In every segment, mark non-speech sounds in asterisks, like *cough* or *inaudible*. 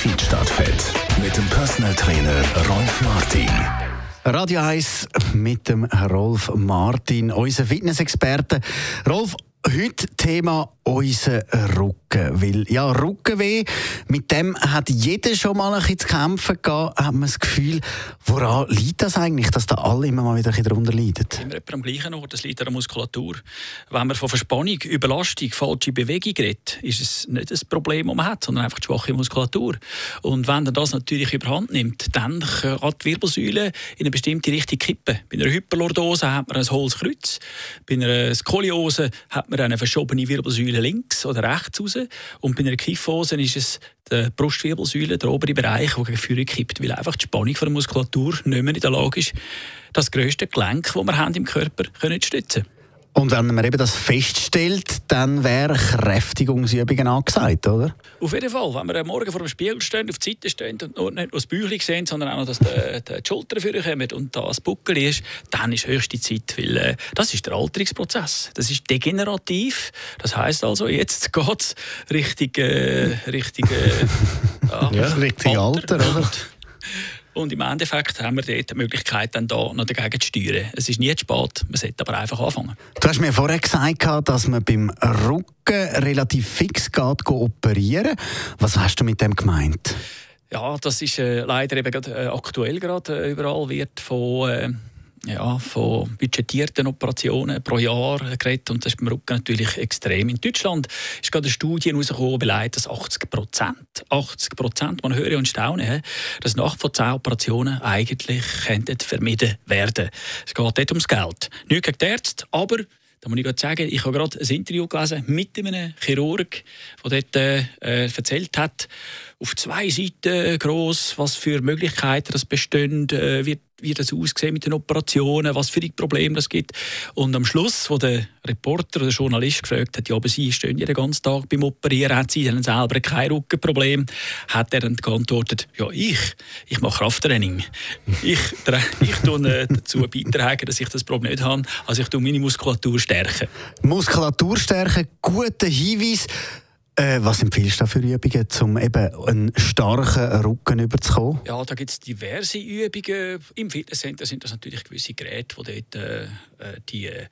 Fit mit dem Personal Trainer Rolf Martin. Radio 1 mit dem Rolf Martin, unser Fitnessexperte. Rolf, heute Thema unser Rücken. Weil, ja, Rückenweh, mit dem hat jeder schon mal ein bisschen zu kämpfen gehabt, hat man das Gefühl, woran liegt das eigentlich, dass da alle immer mal wieder darunter leiden? Wir am gleichen Ort, das liegt an der Muskulatur. Wenn man von Verspannung, Überlastung, falsche Bewegung redet, ist es nicht das Problem, das man hat, sondern einfach die schwache Muskulatur. Und wenn er das natürlich überhand nimmt, dann kann die Wirbelsäule in eine bestimmte Richtung kippen. Bei einer Hyperlordose hat man ein hohles Kreuz, bei einer Skoliose hat man eine verschobene Wirbelsäule links oder rechts raus. Und bei einer Kyphose ist es die Brustwirbelsäule, der obere Bereich, der gegen Führung kippt, weil einfach die Spannung von der Muskulatur nicht mehr in der Lage ist, das grösste Gelenk, das wir haben im Körper, können zu stützen. Und wenn man eben das feststellt, dann wären Kräftigungsübungen angesagt, oder? Auf jeden Fall. Wenn wir morgen vor dem Spiegel stehen, auf die Seite stehen und nicht nur das Bäuchchen sehen, sondern auch noch, dass die, die Schultern vorkommen und das Buckel ist, dann ist höchste Zeit, weil äh, das ist der Alterungsprozess. Das ist degenerativ. Das heißt also, jetzt geht es Richtung, äh, Richtung, äh, *laughs* ja, ja, Richtung Alter, Alter oder? Und im Endeffekt haben wir dort die Möglichkeit, dann da noch dagegen zu steuern. Es ist nie zu spät, man sollte aber einfach anfangen. Du hast mir vorher gesagt, dass man beim Rücken relativ fix geht, operieren. Was hast du mit dem gemeint? Ja, das ist äh, leider eben grad, äh, aktuell gerade äh, überall wird von äh, ja, von budgetierten Operationen pro Jahr geredet und das ist beim Rücken natürlich extrem. In Deutschland ist gerade eine Studie herausgekommen, beleidigt, dass 80 Prozent, 80 Prozent, man höre und staune, dass nach von 10 Operationen eigentlich vermieden werden. Es geht dort ums Geld. Nicht gegen die Ärzte, aber da muss ich gerade sagen, ich habe gerade ein Interview gelesen mit einem Chirurg, der dort äh, erzählt hat, auf zwei Seiten groß, was für Möglichkeiten das bestehen, äh, wie, das aussieht mit den Operationen, was für Probleme das gibt. Und am Schluss, wo der Reporter oder der Journalist gefragt hat, ja, aber Sie stehen ja den ganzen Tag beim Operieren, haben Sie dann selber kein Rückenproblem, hat er dann geantwortet, ja, ich, ich mache Krafttraining. Ich, *laughs* ich tue äh, dazu beitragen, dass ich das Problem nicht habe, also ich tue meine Muskulatur stärken. Muskulatur stärken, guter Hinweis. Äh, was empfiehlst du für Übungen, um eben einen starken Rücken überzukommen? Ja, da gibt es diverse Übungen. Im Fitnesscenter sind das natürlich gewisse Geräte, die dort äh, äh die äh,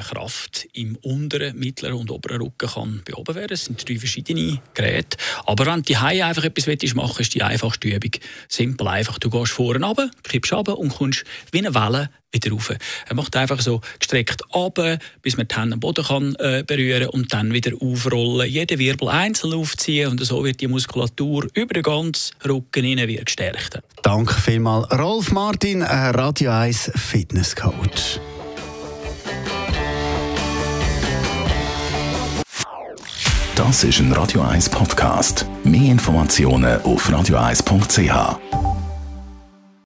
Kraft im unteren, mittleren und oberen Rücken kann beoben werden. Es sind drei verschiedene Geräte. Aber wenn du Haie einfach etwas machen willst, ist die einfachste Übung simpel einfach. Du gehst vorne runter, kippst runter und kommst wie eine Welle wieder rauf. Er macht einfach so gestreckt runter, bis man die Hände am Boden kann, äh, berühren und dann wieder aufrollen. Jeden Wirbel einzeln aufziehen und so wird die Muskulatur über den ganzen Rücken hinein wieder gestärkt. Danke vielmals. Rolf Martin, Radio 1 Fitness Coach. Das ist ein Radio 1 Podcast. Mehr Informationen auf radio1.ch.